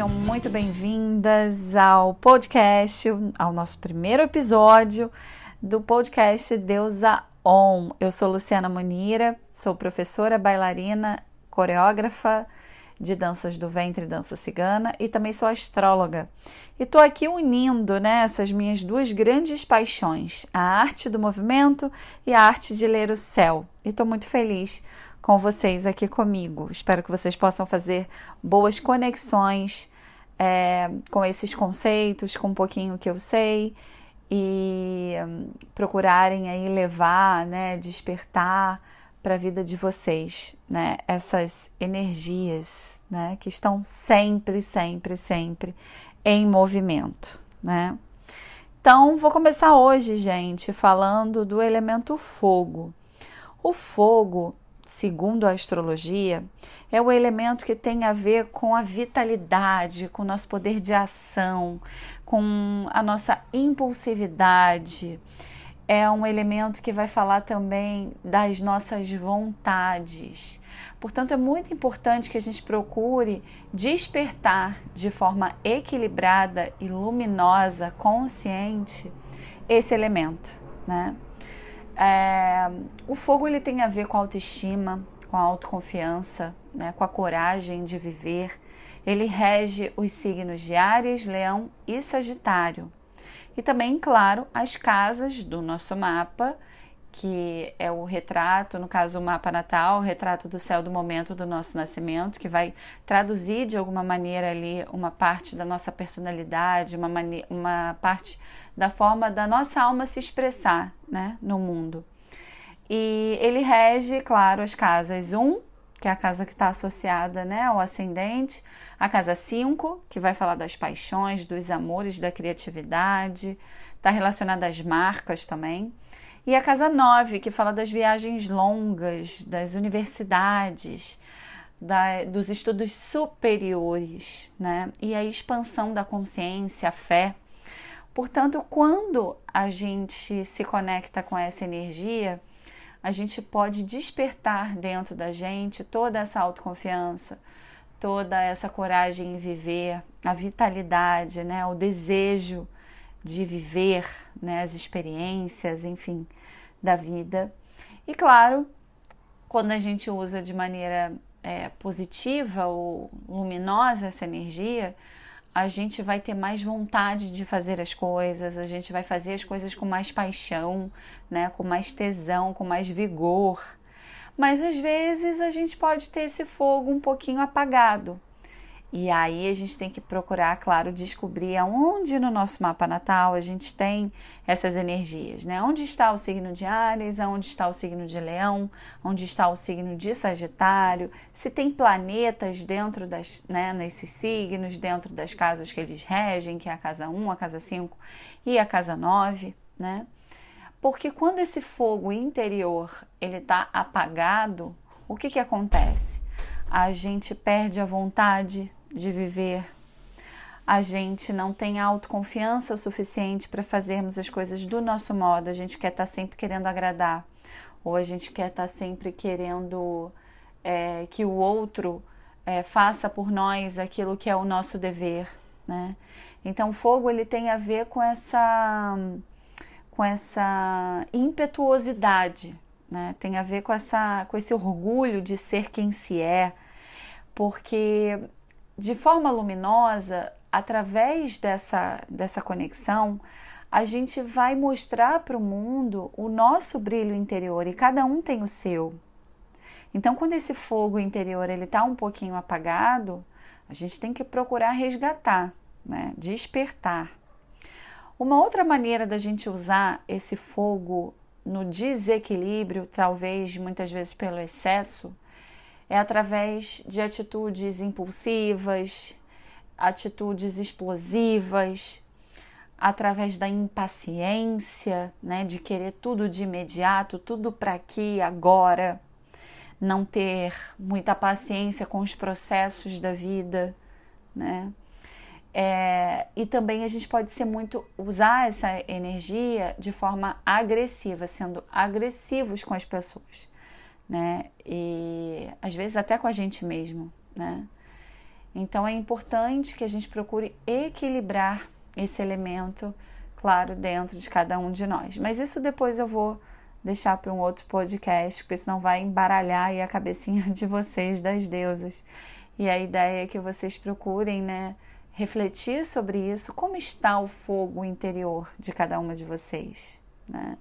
sejam muito bem-vindas ao podcast, ao nosso primeiro episódio do podcast Deusa On. Eu sou Luciana Munira, sou professora, bailarina, coreógrafa de danças do ventre e dança cigana e também sou astróloga. E estou aqui unindo né, essas minhas duas grandes paixões, a arte do movimento e a arte de ler o céu. E estou muito feliz com vocês aqui comigo. Espero que vocês possam fazer boas conexões é, com esses conceitos, com um pouquinho que eu sei e um, procurarem aí levar, né, despertar para a vida de vocês, né? Essas energias, né? Que estão sempre, sempre, sempre em movimento, né? Então, vou começar hoje, gente, falando do elemento fogo. O fogo, segundo a astrologia, é o elemento que tem a ver com a vitalidade, com o nosso poder de ação, com a nossa impulsividade é um elemento que vai falar também das nossas vontades. Portanto, é muito importante que a gente procure despertar de forma equilibrada e luminosa, consciente, esse elemento, né? É, o fogo ele tem a ver com a autoestima, com a autoconfiança, né, com a coragem de viver. Ele rege os signos de Ares, Leão e Sagitário. E também, claro, as casas do nosso mapa, que é o retrato, no caso o mapa natal, o retrato do céu do momento do nosso nascimento, que vai traduzir de alguma maneira ali uma parte da nossa personalidade, uma, uma parte da forma da nossa alma se expressar né, no mundo. E ele rege, claro, as casas 1, que é a casa que está associada né, ao ascendente, a casa 5, que vai falar das paixões, dos amores, da criatividade, está relacionada às marcas também. E a casa 9, que fala das viagens longas, das universidades, da, dos estudos superiores, né? E a expansão da consciência, a fé. Portanto, quando a gente se conecta com essa energia, a gente pode despertar dentro da gente toda essa autoconfiança, toda essa coragem em viver, a vitalidade, né, o desejo de viver, né, as experiências, enfim, da vida. E claro, quando a gente usa de maneira é, positiva ou luminosa essa energia, a gente vai ter mais vontade de fazer as coisas, a gente vai fazer as coisas com mais paixão, né, com mais tesão, com mais vigor mas às vezes a gente pode ter esse fogo um pouquinho apagado. E aí a gente tem que procurar, claro, descobrir aonde no nosso mapa natal a gente tem essas energias, né? Onde está o signo de Ares, onde está o signo de Leão, onde está o signo de Sagitário, se tem planetas dentro das, né, nesses signos, dentro das casas que eles regem, que é a casa 1, a casa 5 e a casa 9, né? Porque quando esse fogo interior ele está apagado, o que, que acontece? A gente perde a vontade de viver, a gente não tem autoconfiança suficiente para fazermos as coisas do nosso modo, a gente quer estar tá sempre querendo agradar, ou a gente quer estar tá sempre querendo é, que o outro é, faça por nós aquilo que é o nosso dever, né? Então, o fogo ele tem a ver com essa com essa impetuosidade, né? tem a ver com, essa, com esse orgulho de ser quem se é, porque de forma luminosa, através dessa, dessa conexão, a gente vai mostrar para o mundo o nosso brilho interior e cada um tem o seu. Então, quando esse fogo interior ele está um pouquinho apagado, a gente tem que procurar resgatar, né? despertar. Uma outra maneira da gente usar esse fogo no desequilíbrio, talvez muitas vezes pelo excesso, é através de atitudes impulsivas, atitudes explosivas, através da impaciência, né, de querer tudo de imediato, tudo para aqui, agora, não ter muita paciência com os processos da vida, né? É, e também a gente pode ser muito usar essa energia de forma agressiva, sendo agressivos com as pessoas, né? E às vezes até com a gente mesmo, né? Então é importante que a gente procure equilibrar esse elemento, claro, dentro de cada um de nós. Mas isso depois eu vou deixar para um outro podcast, porque senão vai embaralhar aí a cabecinha de vocês das deusas. E a ideia é que vocês procurem, né, refletir sobre isso, como está o fogo interior de cada uma de vocês, né?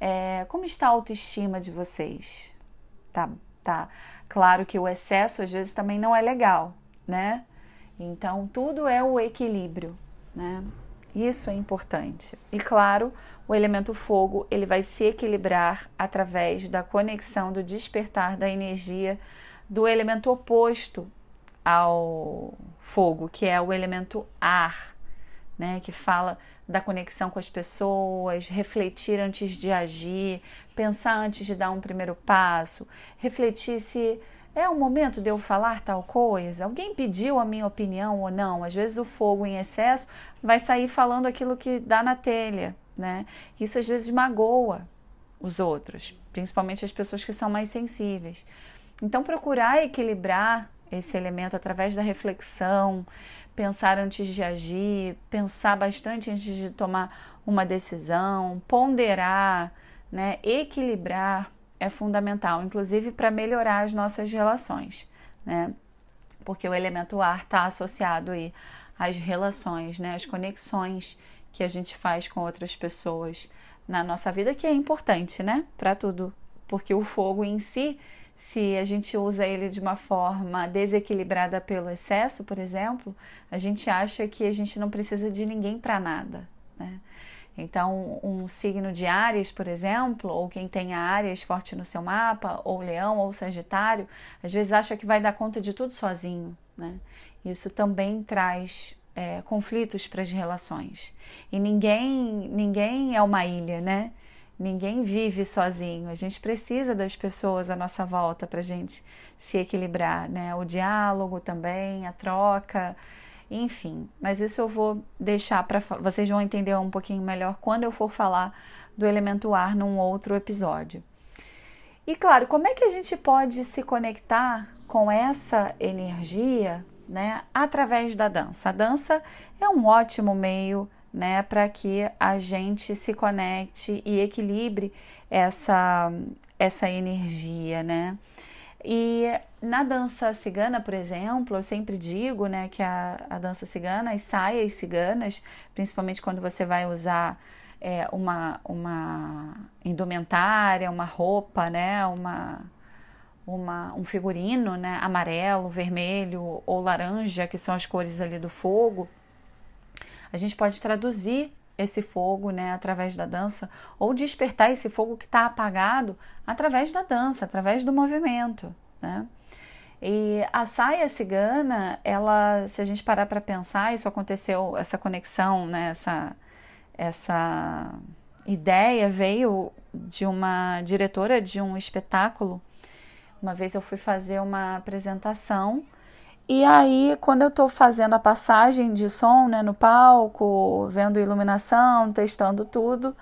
É, como está a autoestima de vocês? Tá, tá. Claro que o excesso às vezes também não é legal, né? Então tudo é o equilíbrio, né? Isso é importante. E claro, o elemento fogo ele vai se equilibrar através da conexão do despertar da energia do elemento oposto ao fogo, que é o elemento ar, né? Que fala da conexão com as pessoas, refletir antes de agir, pensar antes de dar um primeiro passo, refletir se é o momento de eu falar tal coisa? Alguém pediu a minha opinião ou não? Às vezes o fogo em excesso vai sair falando aquilo que dá na telha, né? Isso às vezes magoa os outros, principalmente as pessoas que são mais sensíveis. Então procurar equilibrar esse elemento através da reflexão, pensar antes de agir, pensar bastante antes de tomar uma decisão, ponderar, né, equilibrar é fundamental, inclusive para melhorar as nossas relações, né? Porque o elemento ar está associado aí às relações, né? As conexões que a gente faz com outras pessoas na nossa vida, que é importante, né? Para tudo, porque o fogo em si, se a gente usa ele de uma forma desequilibrada pelo excesso, por exemplo, a gente acha que a gente não precisa de ninguém para nada, né? Então, um signo de Áries, por exemplo, ou quem tem Áries forte no seu mapa, ou Leão ou Sagitário, às vezes acha que vai dar conta de tudo sozinho, né? Isso também traz é, conflitos para as relações. E ninguém, ninguém é uma ilha, né? Ninguém vive sozinho. A gente precisa das pessoas à nossa volta para a gente se equilibrar, né? O diálogo também, a troca enfim. Mas isso eu vou deixar para vocês vão entender um pouquinho melhor quando eu for falar do elemento ar num outro episódio. E claro, como é que a gente pode se conectar com essa energia, né, através da dança? A dança é um ótimo meio, né, para que a gente se conecte e equilibre essa essa energia, né? E na dança cigana, por exemplo, eu sempre digo né, que a, a dança cigana, as saias ciganas, principalmente quando você vai usar é, uma, uma indumentária, uma roupa, né, uma, uma, um figurino né, amarelo, vermelho ou laranja, que são as cores ali do fogo, a gente pode traduzir esse fogo né, através da dança ou despertar esse fogo que está apagado através da dança, através do movimento. Né? E a saia cigana, ela, se a gente parar para pensar, isso aconteceu, essa conexão, né, essa, essa ideia veio de uma diretora de um espetáculo. Uma vez eu fui fazer uma apresentação e aí, quando eu estou fazendo a passagem de som né, no palco, vendo iluminação, testando tudo,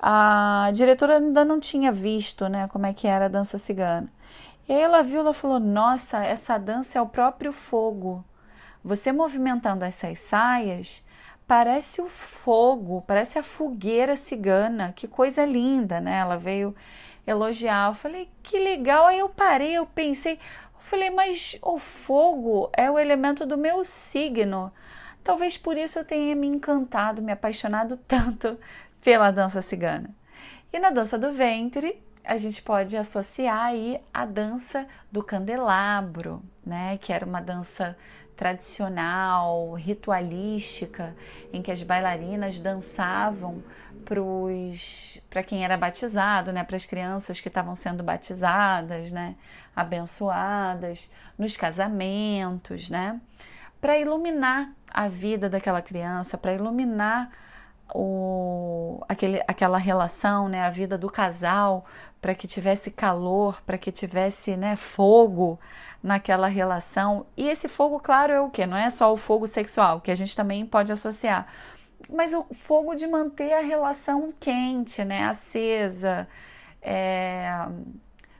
a diretora ainda não tinha visto né, como é que era a dança cigana. E aí ela viu, ela falou: Nossa, essa dança é o próprio fogo. Você movimentando essas saias, parece o fogo, parece a fogueira cigana. Que coisa linda, né? Ela veio elogiar. Eu falei: Que legal. Aí eu parei, eu pensei: Falei, mas o fogo é o elemento do meu signo. Talvez por isso eu tenha me encantado, me apaixonado tanto pela dança cigana. E na dança do ventre, a gente pode associar aí a dança do candelabro, né, que era uma dança tradicional, ritualística, em que as bailarinas dançavam para quem era batizado, né, para as crianças que estavam sendo batizadas, né, abençoadas, nos casamentos, né, para iluminar a vida daquela criança, para iluminar o, aquele, aquela relação, né, a vida do casal, para que tivesse calor, para que tivesse né, fogo naquela relação. E esse fogo, claro, é o que? Não é só o fogo sexual, que a gente também pode associar, mas o fogo de manter a relação quente, né, acesa, é,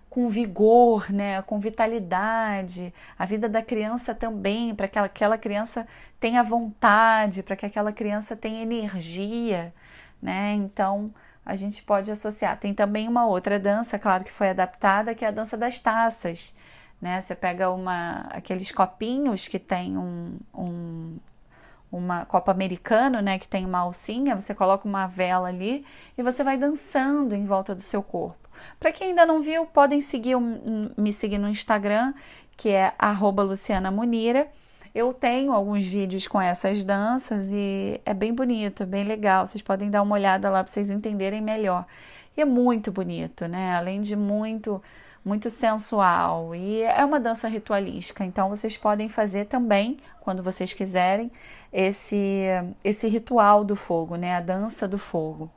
com vigor, né, com vitalidade, a vida da criança também, para que aquela criança tenha vontade, para que aquela criança tenha energia, né? Então, a gente pode associar. Tem também uma outra dança, claro que foi adaptada, que é a dança das taças, né? Você pega uma, aqueles copinhos que tem um, um uma copa americano, né, que tem uma alcinha, você coloca uma vela ali e você vai dançando em volta do seu corpo. Para quem ainda não viu, podem seguir me seguir no Instagram, que é @luciana_munira. Eu tenho alguns vídeos com essas danças e é bem bonito, bem legal. Vocês podem dar uma olhada lá para vocês entenderem melhor. E é muito bonito, né? Além de muito muito sensual e é uma dança ritualística. Então vocês podem fazer também, quando vocês quiserem, esse esse ritual do fogo, né? A dança do fogo,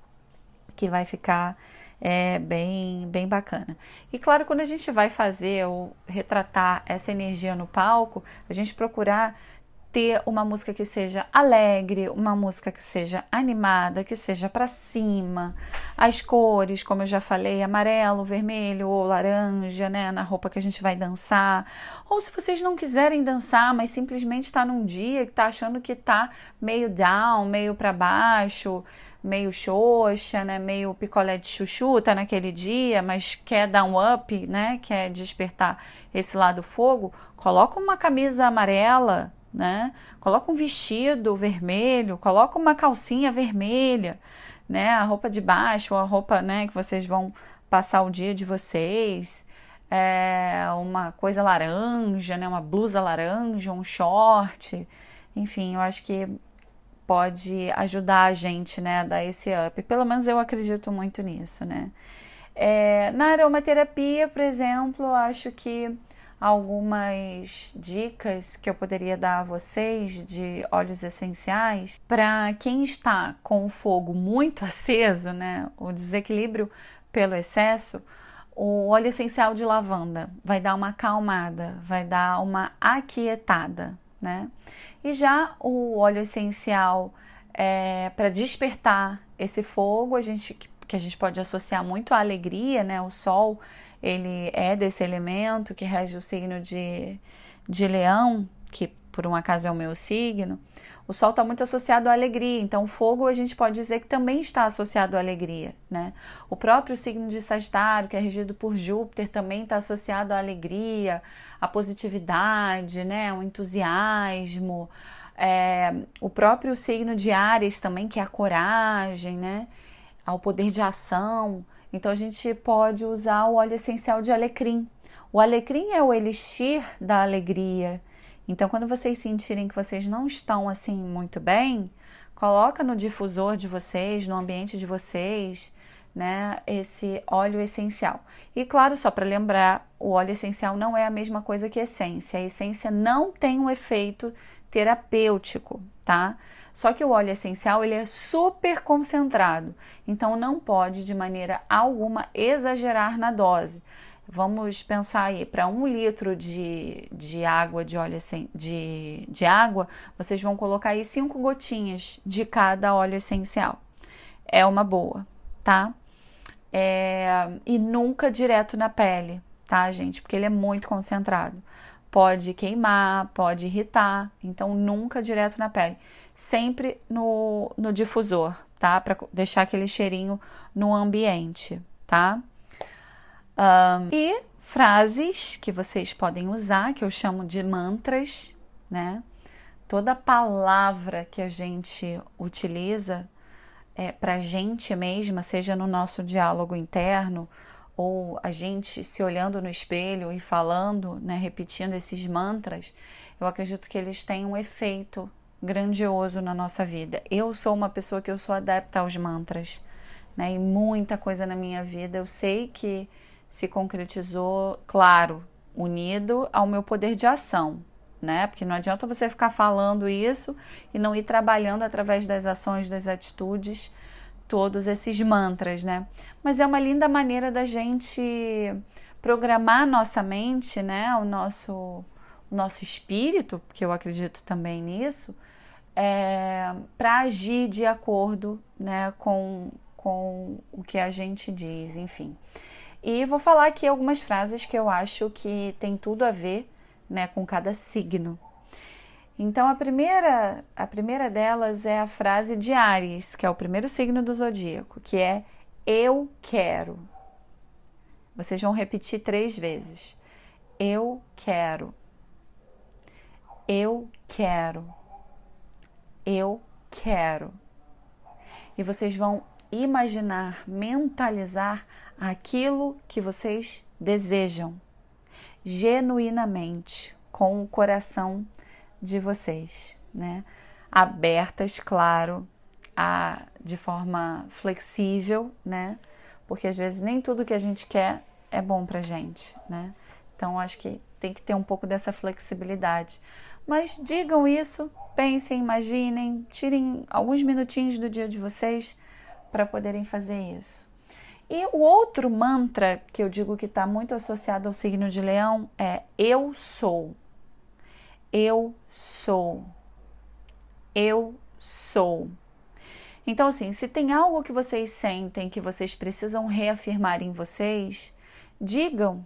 que vai ficar é bem bem bacana. E claro, quando a gente vai fazer ou retratar essa energia no palco, a gente procurar ter uma música que seja alegre, uma música que seja animada, que seja para cima. As cores, como eu já falei, amarelo, vermelho ou laranja, né, na roupa que a gente vai dançar. Ou se vocês não quiserem dançar, mas simplesmente está num dia que está achando que está meio down, meio para baixo, meio xoxa, né, meio picolé de chuchu, tá naquele dia, mas quer dar um up, né, quer despertar esse lado fogo, coloca uma camisa amarela, né? Coloca um vestido vermelho, coloca uma calcinha vermelha, né? A roupa de baixo, a roupa, né, que vocês vão passar o dia de vocês, é uma coisa laranja, né? Uma blusa laranja, um short, enfim, eu acho que pode ajudar a gente, né, a dar esse up. Pelo menos eu acredito muito nisso, né? É, na aromaterapia, por exemplo, acho que algumas dicas que eu poderia dar a vocês de óleos essenciais para quem está com o fogo muito aceso, né, o desequilíbrio pelo excesso. O óleo essencial de lavanda vai dar uma acalmada, vai dar uma aquietada, né? E já o óleo essencial é, para despertar esse fogo, a gente que a gente pode associar muito à alegria, né? O sol ele é desse elemento que rege o signo de, de leão, que por um acaso é o meu signo, o sol está muito associado à alegria, então o fogo a gente pode dizer que também está associado à alegria, né? O próprio signo de Sagitário, que é regido por Júpiter, também está associado à alegria, à positividade, né? Ao entusiasmo. É, o próprio signo de Ares também, que é a coragem, né? Ao poder de ação. Então a gente pode usar o óleo essencial de alecrim. O alecrim é o elixir da alegria. Então quando vocês sentirem que vocês não estão assim muito bem, coloca no difusor de vocês, no ambiente de vocês, né, esse óleo essencial. E claro, só para lembrar, o óleo essencial não é a mesma coisa que essência. A essência não tem um efeito terapêutico, tá? Só que o óleo essencial ele é super concentrado, então não pode de maneira alguma exagerar na dose. Vamos pensar aí, para um litro de, de água de óleo de, de água, vocês vão colocar aí cinco gotinhas de cada óleo essencial. É uma boa, tá? É, e nunca direto na pele, tá, gente? Porque ele é muito concentrado. Pode queimar, pode irritar, então nunca direto na pele sempre no, no difusor, tá? Para deixar aquele cheirinho no ambiente, tá? Um, e frases que vocês podem usar, que eu chamo de mantras, né? Toda palavra que a gente utiliza é, para gente mesma, seja no nosso diálogo interno ou a gente se olhando no espelho e falando, né, repetindo esses mantras, eu acredito que eles têm um efeito grandioso na nossa vida. Eu sou uma pessoa que eu sou adepta aos mantras, né? E muita coisa na minha vida eu sei que se concretizou, claro, unido ao meu poder de ação, né? Porque não adianta você ficar falando isso e não ir trabalhando através das ações, das atitudes, todos esses mantras, né? Mas é uma linda maneira da gente programar nossa mente, né? O nosso, o nosso espírito, porque eu acredito também nisso, é, para agir de acordo né, com, com o que a gente diz, enfim. E vou falar aqui algumas frases que eu acho que tem tudo a ver né, com cada signo. Então a primeira, a primeira delas é a frase de Ares, que é o primeiro signo do zodíaco, que é eu quero. Vocês vão repetir três vezes. Eu quero. Eu quero. Eu quero. E vocês vão imaginar, mentalizar aquilo que vocês desejam, genuinamente, com o coração de vocês, né? Abertas, claro, a, de forma flexível, né? Porque às vezes nem tudo que a gente quer é bom pra gente, né? Então acho que tem que ter um pouco dessa flexibilidade. Mas digam isso, pensem, imaginem, tirem alguns minutinhos do dia de vocês para poderem fazer isso. E o outro mantra que eu digo que está muito associado ao signo de leão é eu sou. Eu sou. Eu sou. Então, assim, se tem algo que vocês sentem que vocês precisam reafirmar em vocês, digam,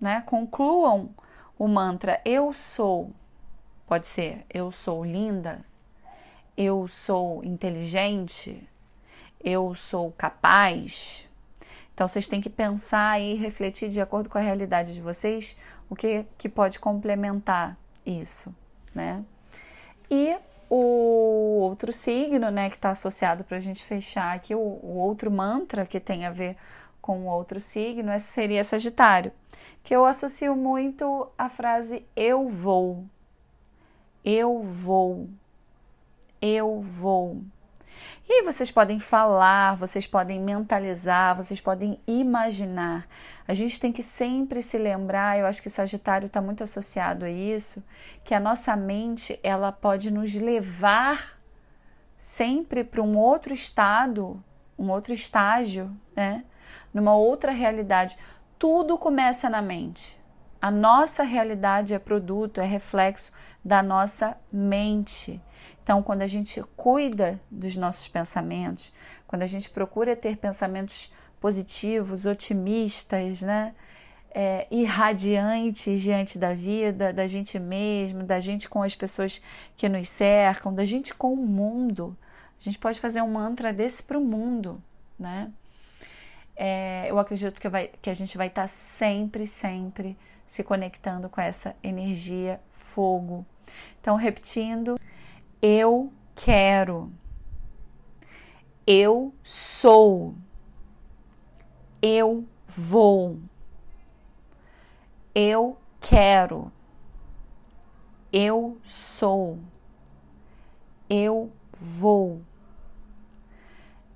né? Concluam o mantra eu sou. Pode ser eu sou linda, eu sou inteligente, eu sou capaz. Então vocês têm que pensar e refletir de acordo com a realidade de vocês o que, que pode complementar isso, né? E o outro signo, né, que está associado para a gente fechar aqui, o, o, outro mantra que tem a ver com o outro signo seria Sagitário, que eu associo muito a frase eu vou, eu vou, eu vou. E aí vocês podem falar, vocês podem mentalizar, vocês podem imaginar. A gente tem que sempre se lembrar, eu acho que Sagitário está muito associado a isso, que a nossa mente ela pode nos levar sempre para um outro estado, um outro estágio, né? Numa outra realidade. Tudo começa na mente. A nossa realidade é produto, é reflexo da nossa mente. Então, quando a gente cuida dos nossos pensamentos, quando a gente procura ter pensamentos positivos, otimistas, né? É, irradiantes diante da vida, da gente mesmo, da gente com as pessoas que nos cercam, da gente com o mundo. A gente pode fazer um mantra desse para o mundo, né? É, eu acredito que, vai, que a gente vai estar tá sempre, sempre se conectando com essa energia fogo. Então, repetindo. Eu quero. Eu sou. Eu vou. Eu quero. Eu sou. Eu vou.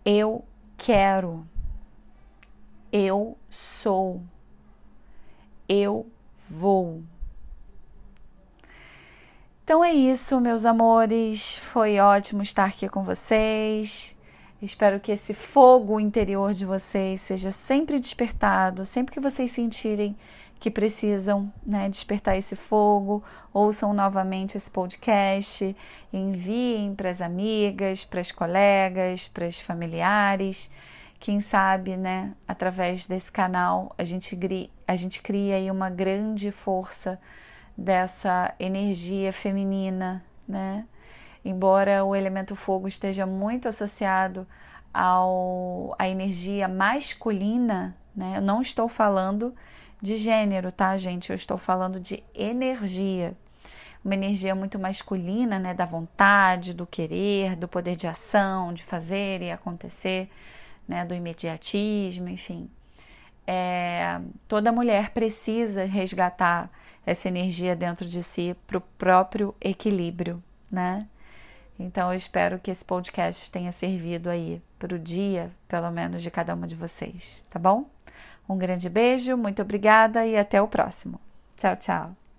Eu quero. Eu sou. Eu vou. Então é isso, meus amores. Foi ótimo estar aqui com vocês. Espero que esse fogo interior de vocês seja sempre despertado, sempre que vocês sentirem que precisam né, despertar esse fogo, ouçam novamente esse podcast, enviem para as amigas, para as colegas, para os familiares. Quem sabe, né, através desse canal, a gente, a gente cria aí uma grande força dessa energia feminina, né? Embora o elemento fogo esteja muito associado ao à energia masculina, né? Eu não estou falando de gênero, tá, gente? Eu estou falando de energia. Uma energia muito masculina, né, da vontade, do querer, do poder de ação, de fazer e acontecer, né, do imediatismo, enfim. É, toda mulher precisa resgatar essa energia dentro de si para o próprio equilíbrio, né? Então eu espero que esse podcast tenha servido aí para o dia, pelo menos, de cada uma de vocês, tá bom? Um grande beijo, muito obrigada e até o próximo. Tchau, tchau.